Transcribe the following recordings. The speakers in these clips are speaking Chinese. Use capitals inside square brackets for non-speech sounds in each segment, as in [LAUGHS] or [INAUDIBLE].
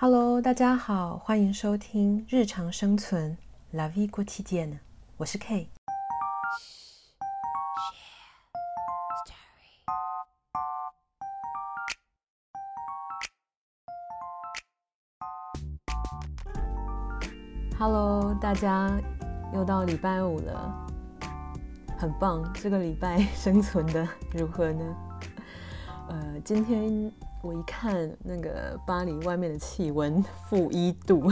Hello，大家好，欢迎收听日常生存 La Vie Quotidienne，我是 K。Hello，大家又到礼拜五了，很棒。这个礼拜生存的如何呢？呃，今天。我一看那个巴黎外面的气温 [LAUGHS] 负一度，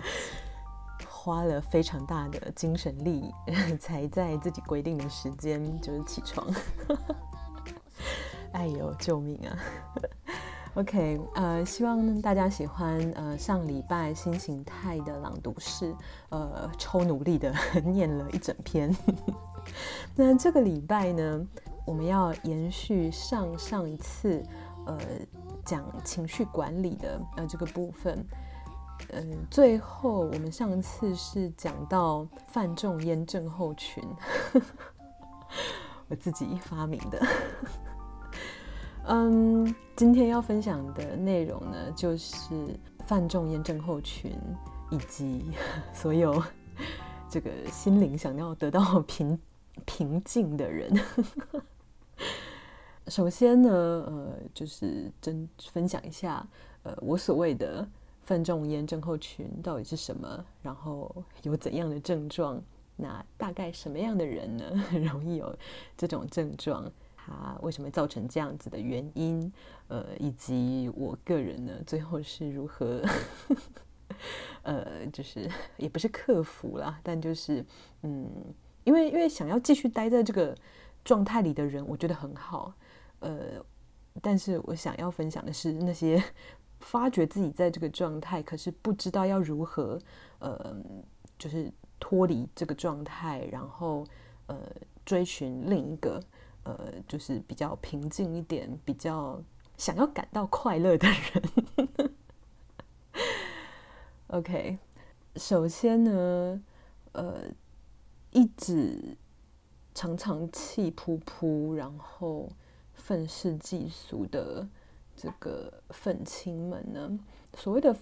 [LAUGHS] 花了非常大的精神力，[LAUGHS] 才在自己规定的时间就是起床。哎呦，救命啊！OK，呃，希望大家喜欢呃上礼拜新形态的朗读室，呃，超努力的念了一整篇。那这个礼拜呢，我们要延续上上一次。呃，讲情绪管理的呃这个部分，嗯、最后我们上次是讲到范仲淹症候群，[LAUGHS] 我自己发明的。[LAUGHS] 嗯，今天要分享的内容呢，就是范仲淹症候群以及 [LAUGHS] 所有这个心灵想要得到平平静的人。首先呢，呃，就是真分享一下，呃，我所谓的范仲淹症候群到底是什么，然后有怎样的症状，那大概什么样的人呢，很 [LAUGHS] 容易有这种症状？它为什么造成这样子的原因？呃，以及我个人呢，最后是如何，呃，就是也不是克服啦，但就是，嗯，因为因为想要继续待在这个状态里的人，我觉得很好。呃，但是我想要分享的是那些 [LAUGHS] 发觉自己在这个状态，可是不知道要如何，呃，就是脱离这个状态，然后呃，追寻另一个，呃，就是比较平静一点，比较想要感到快乐的人。[LAUGHS] OK，首先呢，呃，一直常常气噗噗，然后。愤世嫉俗的这个愤青们呢，所谓的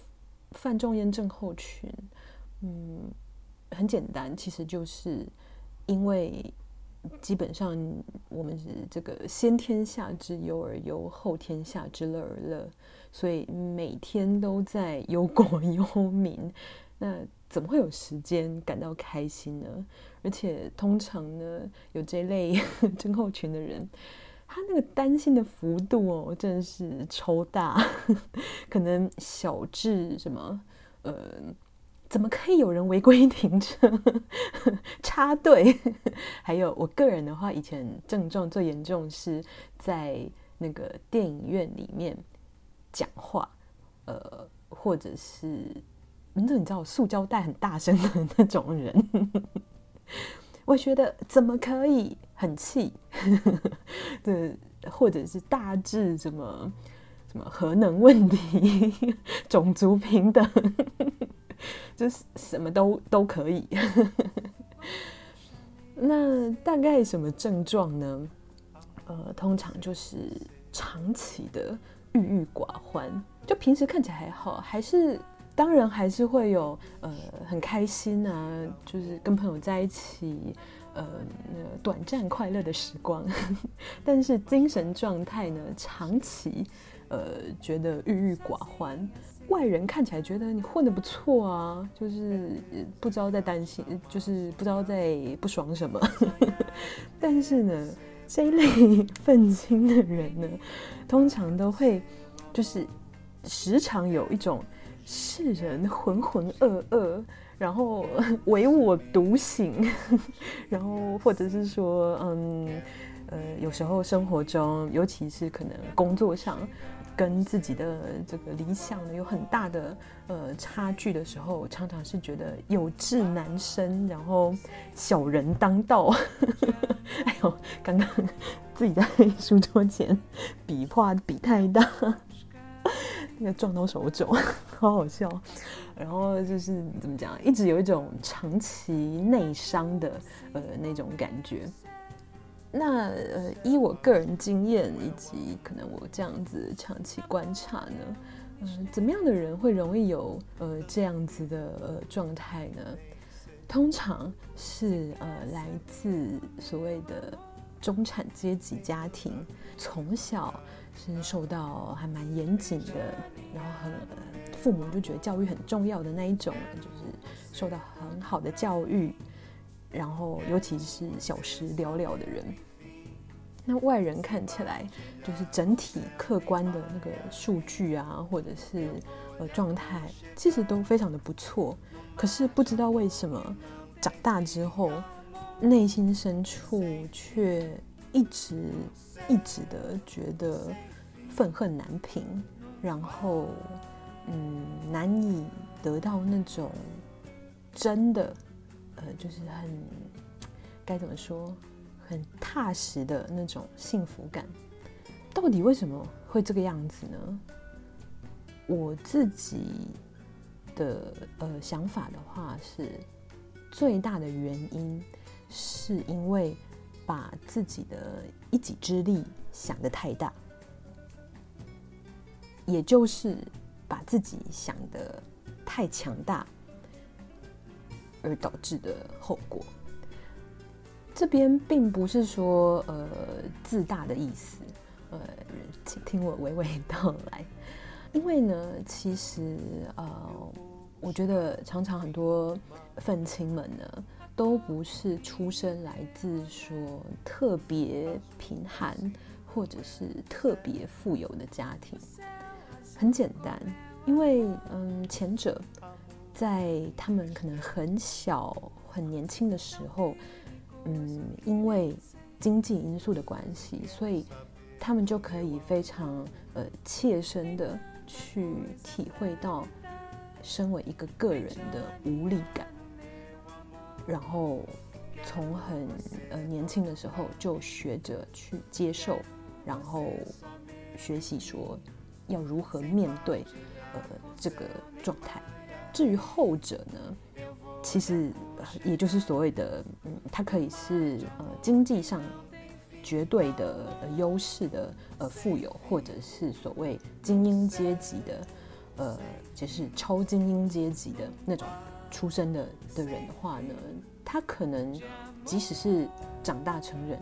范仲淹症候群，嗯，很简单，其实就是因为基本上我们是这个先天下之忧而忧，后天下之乐而乐，所以每天都在忧国忧民，那怎么会有时间感到开心呢？而且通常呢，有这类 [LAUGHS] 症候群的人。他那个担心的幅度哦，真的是超大，[LAUGHS] 可能小至什么，呃，怎么可以有人违规停车、[LAUGHS] 插队？还有我个人的话，以前症状最严重是在那个电影院里面讲话，呃，或者是，你知道，塑胶袋很大声的那种人。[LAUGHS] 我觉得怎么可以很气？[LAUGHS] 对，或者是大致什么什么核能问题、[LAUGHS] 种族平等，就是什么都都可以。那大概什么症状呢？呃，通常就是长期的郁郁寡欢，就平时看起来还好，还是。当然还是会有呃很开心啊，就是跟朋友在一起，呃，短暂快乐的时光。[LAUGHS] 但是精神状态呢，长期呃觉得郁郁寡欢。外人看起来觉得你混得不错啊，就是不知道在担心，就是不知道在不爽什么。[LAUGHS] 但是呢，这一类愤青的人呢，通常都会就是时常有一种。世人浑浑噩噩，然后 [LAUGHS] 唯我独醒，[LAUGHS] 然后或者是说，嗯，呃，有时候生活中，尤其是可能工作上，跟自己的这个理想呢有很大的呃差距的时候，常常是觉得有志难伸，然后小人当道。[LAUGHS] 哎呦，刚刚自己在书桌前笔画笔太大。那个撞到手肘，[LAUGHS] 好好笑。然后就是怎么讲，一直有一种长期内伤的呃那种感觉。那呃，依我个人经验以及可能我这样子长期观察呢，嗯、怎么样的人会容易有呃这样子的呃状态呢？通常是呃来自所谓的中产阶级家庭，从小是受到还蛮严谨的，然后很、父母就觉得教育很重要的那一种，就是受到很好的教育，然后尤其是小时了了的人。那外人看起来就是整体客观的那个数据啊，或者是呃状态，其实都非常的不错。可是不知道为什么，长大之后，内心深处却一直一直的觉得愤恨难平，然后嗯难以得到那种真的呃就是很该怎么说？很踏实的那种幸福感，到底为什么会这个样子呢？我自己的呃想法的话是，最大的原因是因为把自己的一己之力想得太大，也就是把自己想得太强大，而导致的后果。这边并不是说呃自大的意思，呃，请听我娓娓道来。因为呢，其实呃，我觉得常常很多愤青们呢，都不是出生来自说特别贫寒或者是特别富有的家庭。很简单，因为嗯，前者在他们可能很小、很年轻的时候。嗯，因为经济因素的关系，所以他们就可以非常呃切身的去体会到身为一个个人的无力感，然后从很呃年轻的时候就学着去接受，然后学习说要如何面对呃这个状态。至于后者呢？其实，也就是所谓的，嗯，它可以是呃经济上绝对的优势的呃富有，或者是所谓精英阶级的，呃，就是超精英阶级的那种出生的的人的话呢，他可能即使是长大成人，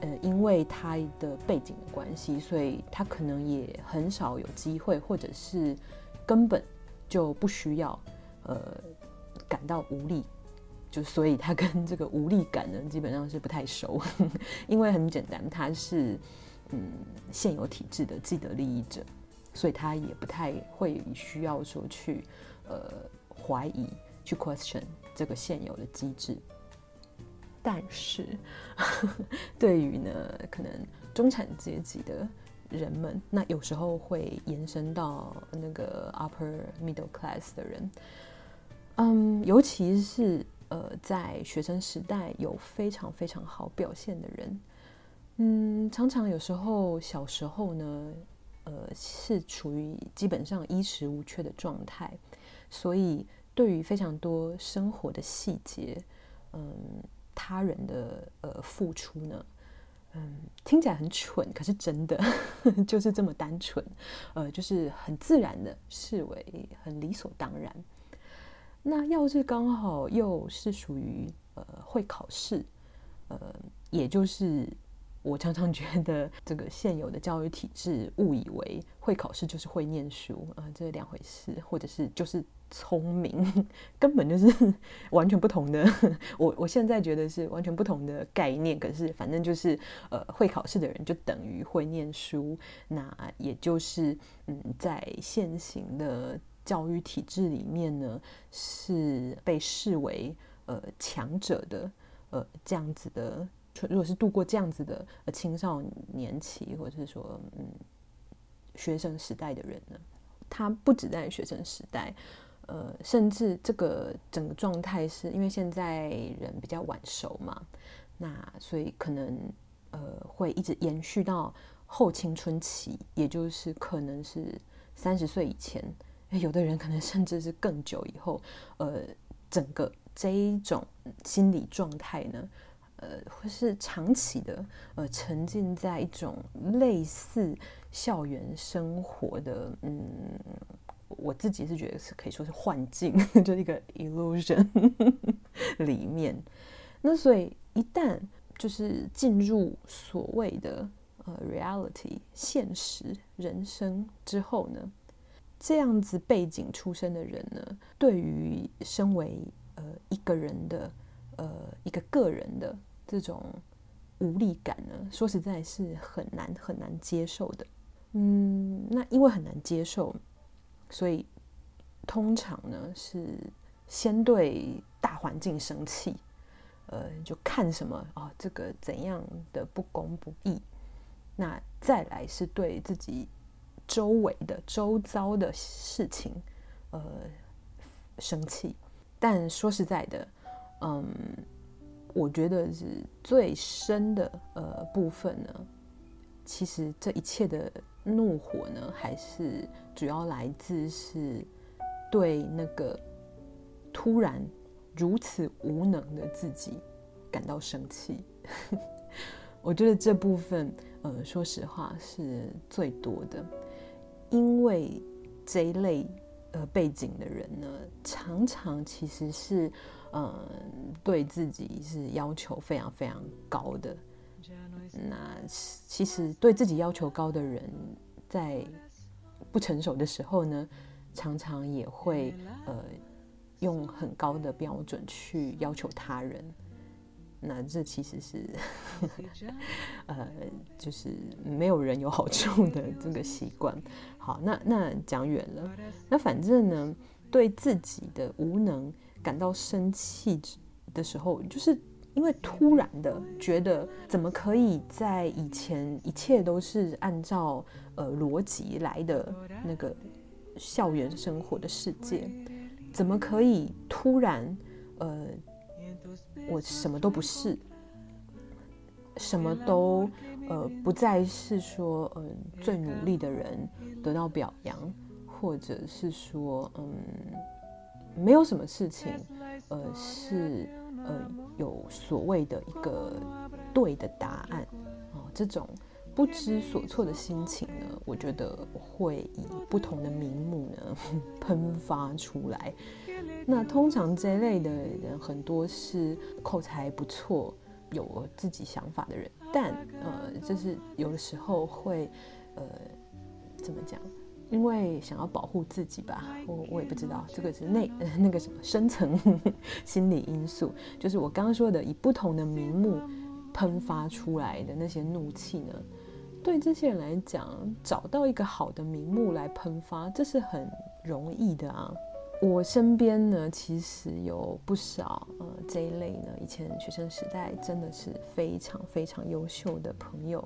呃，因为他的背景的关系，所以他可能也很少有机会，或者是根本就不需要，呃。感到无力，就所以他跟这个无力感呢，[LAUGHS] 基本上是不太熟，[LAUGHS] 因为很简单，他是嗯现有体制的既得利益者，所以他也不太会需要说去呃怀疑去 question 这个现有的机制。但是 [LAUGHS] 对于呢，可能中产阶级的人们，那有时候会延伸到那个 upper middle class 的人。嗯，尤其是呃，在学生时代有非常非常好表现的人，嗯，常常有时候小时候呢，呃，是处于基本上衣食无缺的状态，所以对于非常多生活的细节，嗯，他人的呃付出呢，嗯，听起来很蠢，可是真的 [LAUGHS] 就是这么单纯，呃，就是很自然的视为很理所当然。那要是刚好又是属于呃会考试，呃，也就是我常常觉得这个现有的教育体制误以为会考试就是会念书啊，呃，这是两回事，或者是就是聪明，[LAUGHS] 根本就是 [LAUGHS] 完全不同的。我我现在觉得是完全不同的概念，可是反正就是呃会考试的人就等于会念书，那也就是嗯在现行的。教育体制里面呢，是被视为呃强者的呃这样子的。如果是度过这样子的青少年期，或者是说嗯学生时代的人呢，他不止在学生时代，呃，甚至这个整个状态是因为现在人比较晚熟嘛，那所以可能呃会一直延续到后青春期，也就是可能是三十岁以前。有的人可能甚至是更久以后，呃，整个这一种心理状态呢，呃，会是长期的，呃，沉浸在一种类似校园生活的，嗯，我自己是觉得是可以说是幻境，[LAUGHS] 就是一个 illusion [LAUGHS] 里面。那所以一旦就是进入所谓的呃 reality 现实人生之后呢，这样子背景出身的人呢，对于身为呃一个人的呃一个个人的这种无力感呢，说实在是很难很难接受的。嗯，那因为很难接受，所以通常呢是先对大环境生气，呃，就看什么啊，哦，这个怎样的不公不义，那再来是对自己。周围的、周遭的事情，呃，生气。但说实在的，嗯，我觉得是最深的呃部分呢。其实这一切的怒火呢，还是主要来自是对那个突然如此无能的自己感到生气。[LAUGHS] 我觉得这部分，呃，说实话是最多的。因为这一类呃背景的人呢，常常其实是嗯、对自己是要求非常非常高的。那其实对自己要求高的人，在不成熟的时候呢，常常也会呃用很高的标准去要求他人。那这其实是，[LAUGHS] 呃，就是没有人有好处的这个习惯。好，那那讲远了。那反正呢，对自己的无能感到生气的时候，就是因为突然的觉得，怎么可以在以前一切都是按照呃逻辑来的那个校园生活的世界，怎么可以突然呃？我什么都不是，什么都呃不再是说嗯、最努力的人得到表扬，或者是说嗯没有什么事情呃是呃有所谓的一个对的答案啊、这种不知所措的心情呢，我觉得会以不同的名目呢 [LAUGHS] 喷发出来。那通常这类的人很多是口才不错、有自己想法的人，但呃，就是有的时候会呃，怎么讲？因为想要保护自己吧，我我也不知道，这个是那 [LAUGHS] 那个什么深层 [LAUGHS] 心理因素，就是我刚刚说的以不同的名目喷发出来的那些怒气呢，对这些人来讲，找到一个好的名目来喷发，这是很容易的啊。我身边呢，其实有不少呃这一类呢，以前学生时代真的是非常非常优秀的朋友，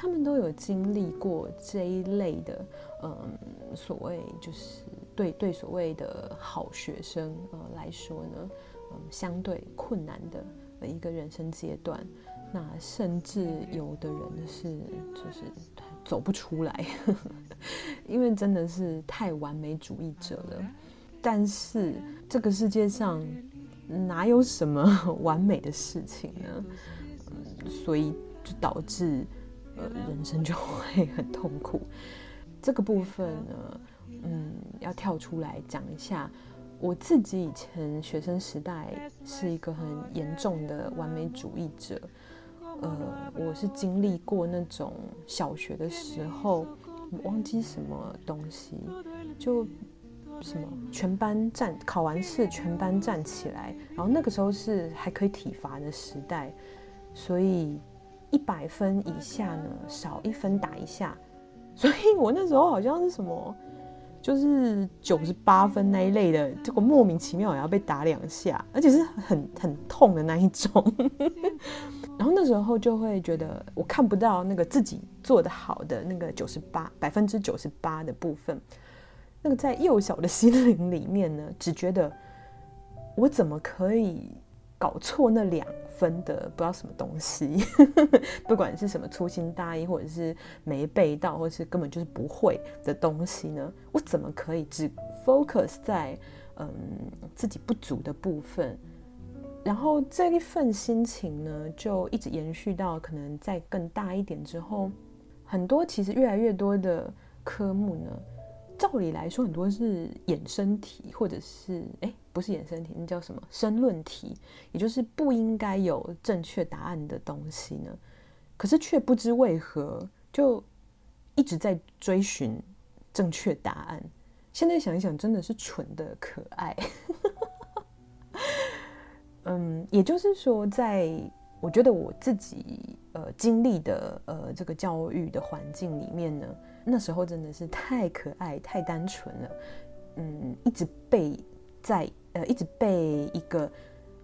他们都有经历过这一类的，嗯、所谓就是对对所谓的好学生呃来说呢，嗯、相对困难的一个人生阶段，那甚至有的人是就是走不出来，[LAUGHS] 因为真的是太完美主义者了。但是这个世界上哪有什么 [LAUGHS] 完美的事情呢？嗯，所以就导致呃人生就会很痛苦。这个部分呢，嗯，要跳出来讲一下。我自己以前学生时代是一个很严重的完美主义者。呃，我是经历过那种小学的时候忘记什么东西就。什么？全班站，考完试全班站起来，然后那个时候是还可以体罚的时代，所以一百分以下呢，少一分打一下。所以我那时候好像是什么，就是九十八分那一类的，结果莫名其妙也要被打两下，而且是很很痛的那一种。[LAUGHS] 然后那时候就会觉得我看不到那个自己做得好的那个九十八百分之九十八的部分。那个在幼小的心灵里面呢，只觉得我怎么可以搞错那两分的不知道什么东西，[LAUGHS] 不管是什么粗心大意，或者是没背到，或者是根本就是不会的东西呢？我怎么可以只 focus 在嗯自己不足的部分？然后这一份心情呢，就一直延续到可能再更大一点之后。很多其实越来越多的科目呢，照理来说很多是衍生题，或者是哎，不是衍生题，那叫什么申论题，也就是不应该有正确答案的东西呢，可是却不知为何就一直在追寻正确答案。现在想一想，真的是蠢的可爱。嗯，也就是说，在我觉得我自己呃经历的呃这个教育的环境里面呢，那时候真的是太可爱、太单纯了。嗯，一直被在一直被一个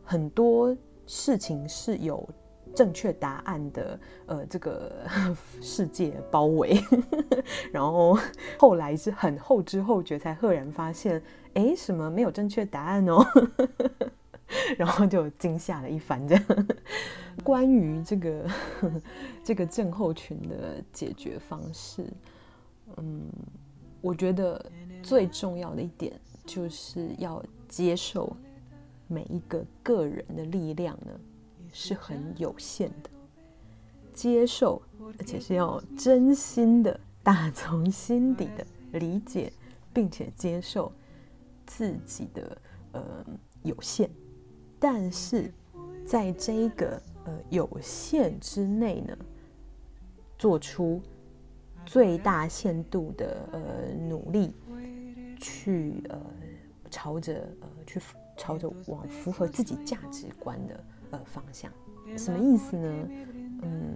很多事情是有正确答案的呃这个 [LAUGHS] 世界包围，[LAUGHS] 然后后来是很后知后觉才赫然发现，哎，什么没有正确答案哦。[LAUGHS] 然后就惊吓了一番，这样。关于这个这个症候群的解决方式，嗯，我觉得最重要的一点就是要接受每一个个人的力量呢是很有限的，接受，而且是要真心的打从心底的理解，并且接受自己的呃有限。但是，在这个呃有限之内呢，做出最大限度的呃努力，去呃朝着呃去朝着往符合自己价值观的呃方向，什么意思呢？嗯，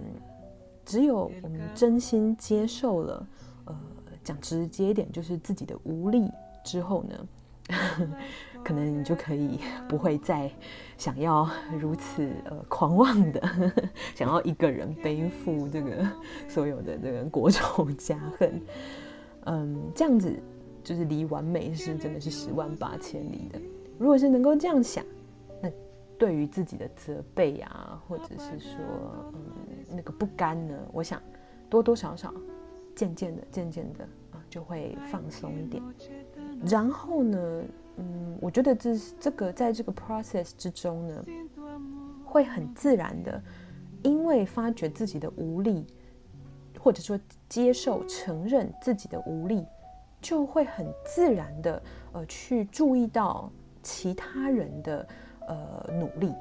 只有我们真心接受了，呃，讲直接一点，就是自己的无力之后呢。[LAUGHS] 可能你就可以不会再想要如此呃狂妄的 [LAUGHS] 想要一个人背负这个所有的这个国仇家恨，嗯，这样子就是离完美是真的是十万八千里的。如果是能够这样想，那对于自己的责备啊，或者是说嗯那个不甘呢，我想多多少少渐渐的渐渐的啊就会放松一点。然后呢，嗯，我觉得这这个在这个 process 之中呢，会很自然的，因为发觉自己的无力，或者说接受承认自己的无力，就会很自然的呃去注意到其他人的呃努力，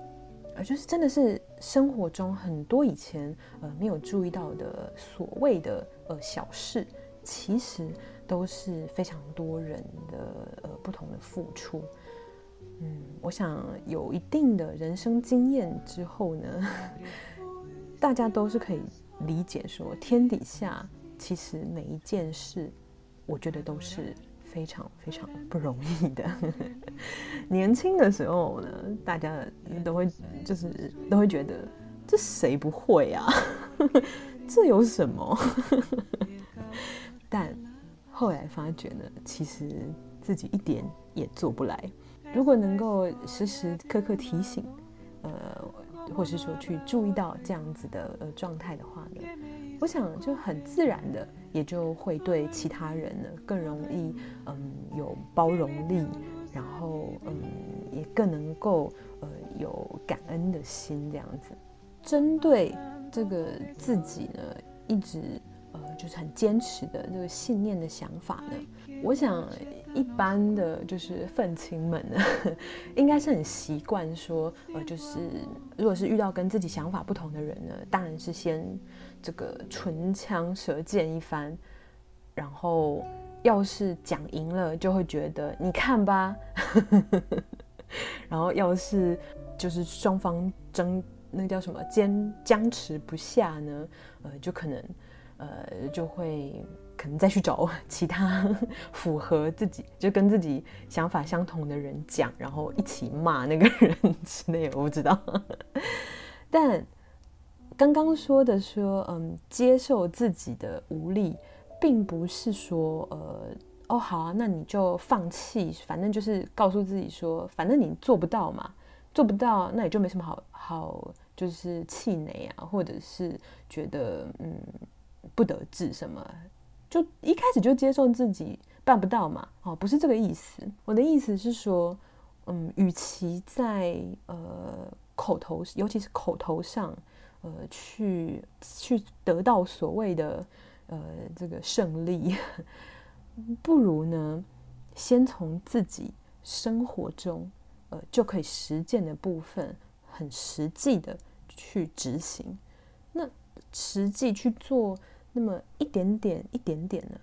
而就是真的是生活中很多以前呃没有注意到的所谓的呃小事，其实。都是非常多人的呃不同的付出，嗯，我想有一定的人生经验之后呢，[LAUGHS] 大家都是可以理解说，天底下其实每一件事，我觉得都是非常非常不容易的。[LAUGHS] 年轻的时候呢，大家都会就是都会觉得这谁不会啊？[LAUGHS] 这有什么？[LAUGHS] 但后来发觉呢，其实自己一点也做不来。如果能够时时刻刻提醒，呃，或是说去注意到这样子的呃状态的话呢，我想就很自然的，也就会对其他人呢更容易嗯有包容力，然后嗯也更能够呃有感恩的心这样子。针对这个自己呢，一直呃。就是很坚持的这个信念的想法呢，我想一般的就是愤青们呢，[LAUGHS] 应该是很习惯说，呃，就是如果是遇到跟自己想法不同的人呢，当然是先这个唇枪舌剑一番，然后要是讲赢了，就会觉得你看吧，[LAUGHS] 然后要是就是双方争那叫什么坚僵持不下呢，呃，就可能。呃，就会可能再去找其他符合自己，就跟自己想法相同的人讲，然后一起骂那个人之类，我不知道。但刚刚说的说，嗯，接受自己的无力，并不是说，呃，哦，好啊，那你就放弃，反正就是告诉自己说，反正你做不到嘛，做不到，那也就没什么好好，就是气馁啊，或者是觉得，嗯。不得志什么，就一开始就接受自己办不到嘛？哦，不是这个意思。我的意思是说，嗯，与其在呃口头，尤其是口头上，呃，去去得到所谓的呃这个胜利，不如呢先从自己生活中呃就可以实践的部分，很实际的去执行。那实际去做那么一点点一点点呢，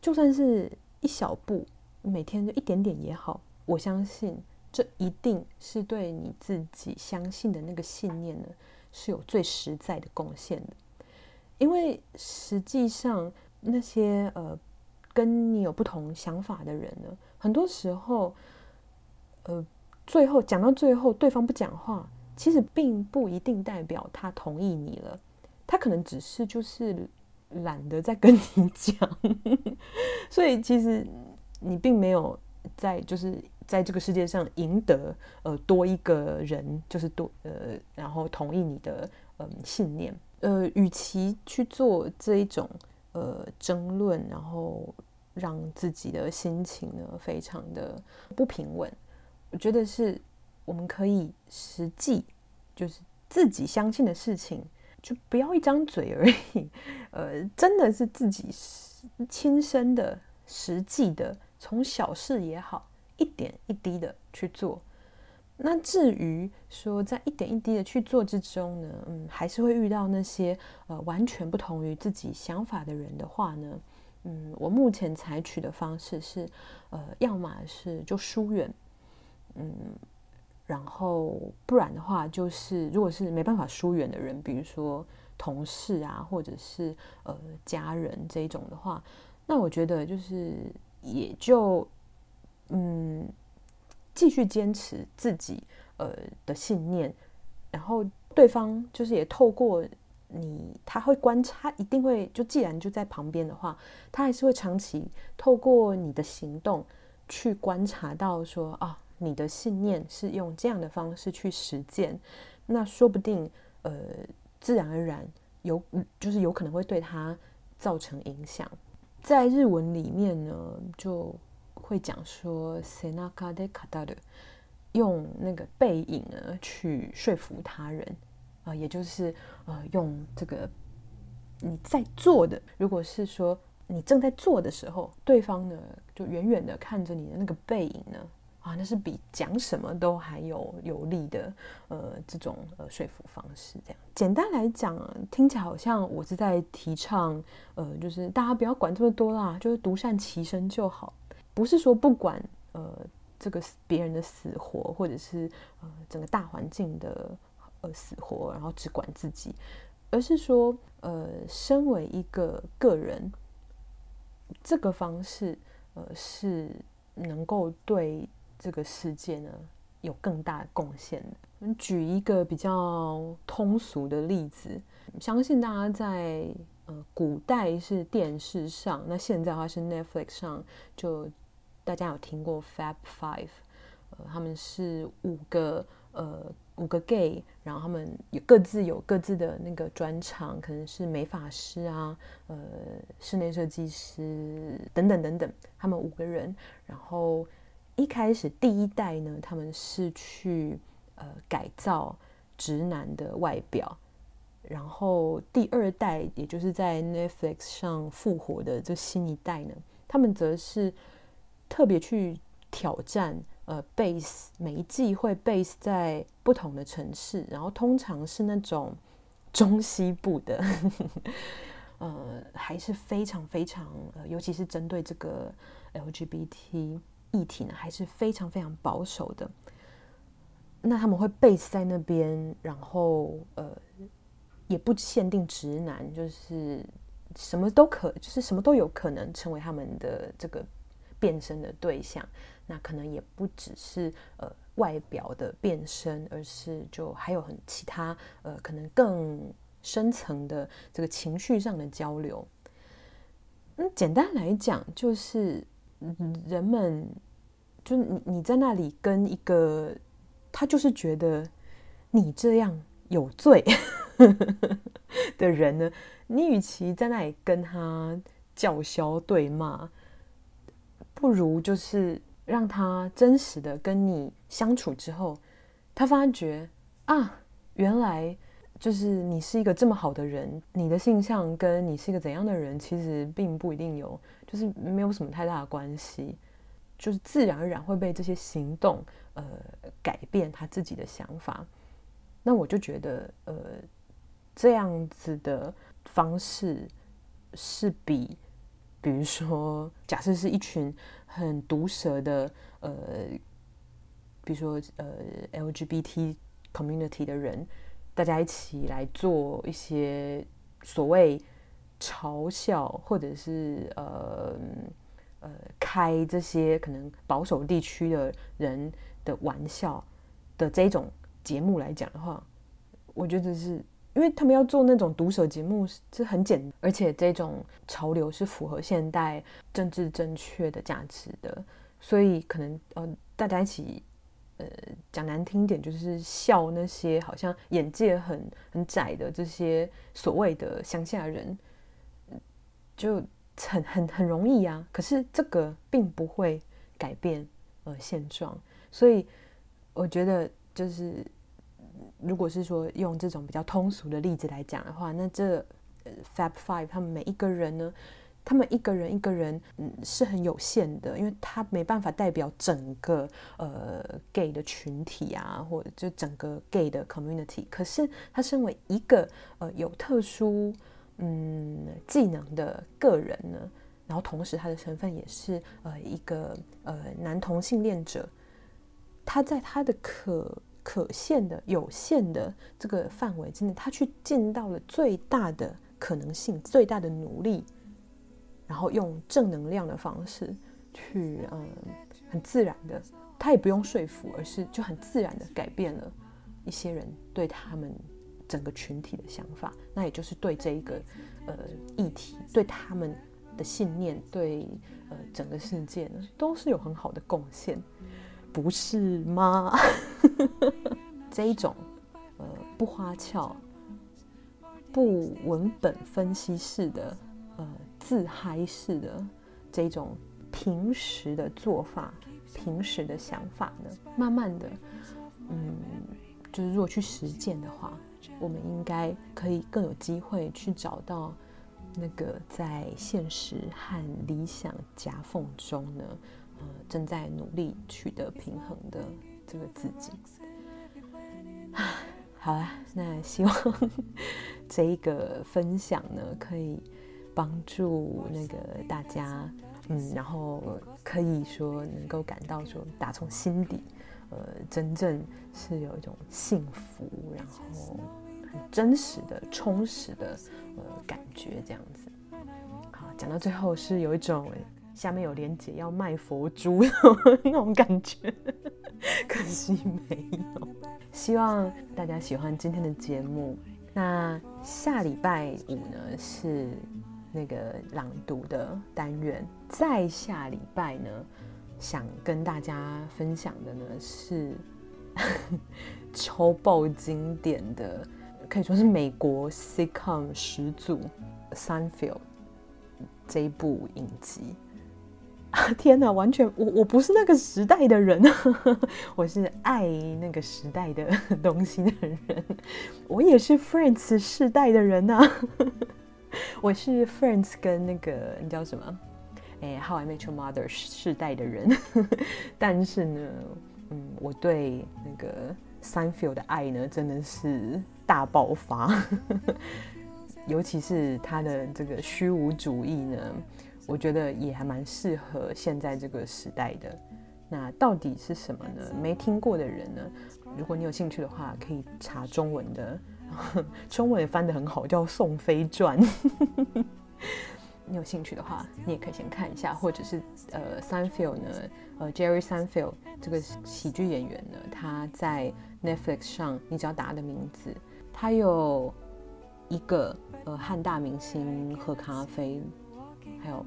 就算是一小步，每天就一点点也好，我相信这一定是对你自己相信的那个信念呢，是有最实在的贡献的。因为实际上那些呃跟你有不同想法的人呢，很多时候呃最后讲到最后，对方不讲话，其实并不一定代表他同意你了。他可能只是就是懒得再跟你讲，[LAUGHS] 所以其实你并没有在就是在这个世界上赢得呃多一个人，就是多呃然后同意你的嗯、呃、信念。呃，与其去做这一种呃争论，然后让自己的心情呢非常的不平稳，我觉得是我们可以实际就是自己相信的事情。就不要一张嘴而已，[LAUGHS] 呃，真的是自己亲身的、实际的，从小事也好，一点一滴的去做。那至于说在一点一滴的去做之中呢，嗯，还是会遇到那些呃完全不同于自己想法的人的话呢，嗯，我目前采取的方式是，呃，要么是就疏远，嗯。然后不然的话，就是如果是没办法疏远的人，比如说同事啊，或者是呃家人这一种的话，那我觉得就是也就嗯继续坚持自己呃的信念，然后对方就是也透过你，他会观察，一定会就既然就在旁边的话，他还是会长期透过你的行动去观察到说啊。你的信念是用这样的方式去实践，那说不定呃，自然而然有就是有可能会对他造成影响。在日文里面呢，就会讲说 “senaka de kataru”，用那个背影呢去说服他人啊、也就是呃用这个你在做的，如果是说你正在做的时候，对方呢就远远的看着你的那个背影呢。啊，那是比讲什么都还有有利的，呃，这种呃说服方式。这样简单来讲，听起来好像我是在提倡，呃，就是大家不要管这么多啦，就是独善其身就好。不是说不管呃这个别人的死活，或者是呃整个大环境的呃死活，然后只管自己，而是说呃，身为一个个人，这个方式呃是能够对。这个世界呢，有更大的贡献。我们举一个比较通俗的例子，相信大家在呃古代是电视上，那现在的话是 Netflix 上，就大家有听过 Fab Five，呃，他们是五个呃五个 gay，然后他们有各自有各自的那个专长，可能是美发师啊，呃，室内设计师等等等等，他们五个人，然后。一开始第一代呢，他们是去呃改造直男的外表，然后第二代，也就是在 Netflix 上复活的这新一代呢，他们则是特别去挑战呃 base，每一季会 base 在不同的城市，然后通常是那种中西部的，[LAUGHS] 呃，还是非常非常呃，尤其是针对这个 LGBT。议题呢还是非常非常保守的，那他们会 base 在那边，然后呃也不限定直男，就是什么都可，就是什么都有可能成为他们的这个变身的对象。那可能也不只是呃外表的变身，而是就还有很其他呃可能更深层的这个情绪上的交流。嗯，简单来讲就是。人们就你你在那里跟一个他就是觉得你这样有罪的人呢，你与其在那里跟他叫嚣对骂，不如就是让他真实的跟你相处之后，他发觉啊，原来就是你是一个这么好的人，你的性向跟你是一个怎样的人，其实并不一定有，就是没有什么太大的关系，就是自然而然会被这些行动呃改变他自己的想法。那我就觉得呃这样子的方式是比，比如说假设是一群很毒舌的呃，比如说呃 LGBT community 的人。大家一起来做一些所谓嘲笑，或者是呃呃开这些可能保守地区的人的玩笑的这种节目来讲的话，我觉得是因为他们要做那种毒舌节目是很简，而且这种潮流是符合现代政治正确的价值的，所以可能呃大家一起。呃，讲难听点，就是笑那些好像眼界很很窄的这些所谓的乡下人，就很很很容易啊。可是这个并不会改变呃现状，所以我觉得就是，如果是说用这种比较通俗的例子来讲的话，那这 Fab Five 他们每一个人呢，他们一个人一个人，嗯，是很有限的，因为他没办法代表整个呃 gay 的群体啊，或者就整个 gay 的 community。可是他身为一个呃有特殊嗯技能的个人呢，然后同时他的身份也是呃一个呃男同性恋者，他在他的可可限的有限的这个范围之内，他去尽到了最大的可能性，最大的努力。然后用正能量的方式去，嗯，很自然的，他也不用说服，而是就很自然的改变了一些人对他们整个群体的想法。那也就是对这一个呃议题，对他们的信念，对呃整个世界呢，都是有很好的贡献，不是吗？[LAUGHS] 这一种呃不花俏、不文本分析式的呃。自嗨式的这种平时的做法，平时的想法呢，慢慢的，嗯，就是如果去实践的话，我们应该可以更有机会去找到那个在现实和理想夹缝中呢，呃，正在努力取得平衡的这个自己。好了，那希望 [LAUGHS] 这一个分享呢，可以。帮助那个大家，嗯，然后可以说能够感到说，打从心底，呃，真正是有一种幸福，然后很真实的、充实的呃感觉，这样子。好，讲到最后是有一种下面有连结要卖佛珠 [LAUGHS] 那种感觉，[LAUGHS] 可惜没有。希望大家喜欢今天的节目。那下礼拜五呢是。那个朗读的单元，再下礼拜呢，想跟大家分享的呢是 [LAUGHS] 超爆经典的，可以说是美国 sitcom 始祖 Sunfield 这一部影集。[LAUGHS] 天哪，完全我我不是那个时代的人，[LAUGHS] 我是爱那个时代的 [LAUGHS] 东西的人，我也是 Friends 世代的人啊。我是 Friends 跟那个你叫什么？哎，How I Met Your Mother 世代的人，但是呢，嗯，我对那个 Sanfield 的爱呢，真的是大爆发，尤其是他的这个虚无主义呢，我觉得也还蛮适合现在这个时代的。那到底是什么呢？没听过的人呢，如果你有兴趣的话，可以查中文的。[LAUGHS] 中文也翻得很好，叫《宋飞传》。[LAUGHS] 你有兴趣的话，你也可以先看一下，或者是呃，Seinfeld 呢，呃，Jerry Seinfeld 这个喜剧演员呢，他在 Netflix 上，你只要打他的名字，他有一个呃和大明星喝咖啡，还有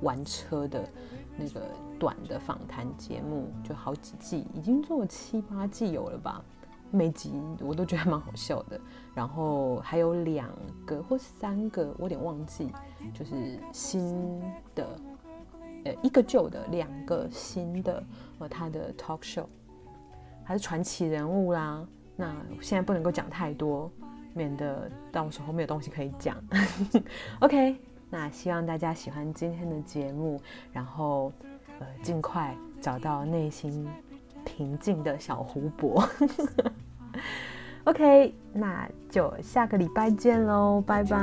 玩车的那个短的访谈节目，就好几季，已经做了七八季有了吧。每集我都觉得蛮好笑的，然后还有两个或三个，我有点忘记，就是新的，呃，一个旧的，两个新的，呃，他的 talk show，还是传奇人物啦。那现在不能够讲太多，免得到时候没有东西可以讲。[LAUGHS] OK，那希望大家喜欢今天的节目，然后呃尽快找到内心平静的小湖泊。[LAUGHS] OK，那就下个礼拜见喽，拜拜。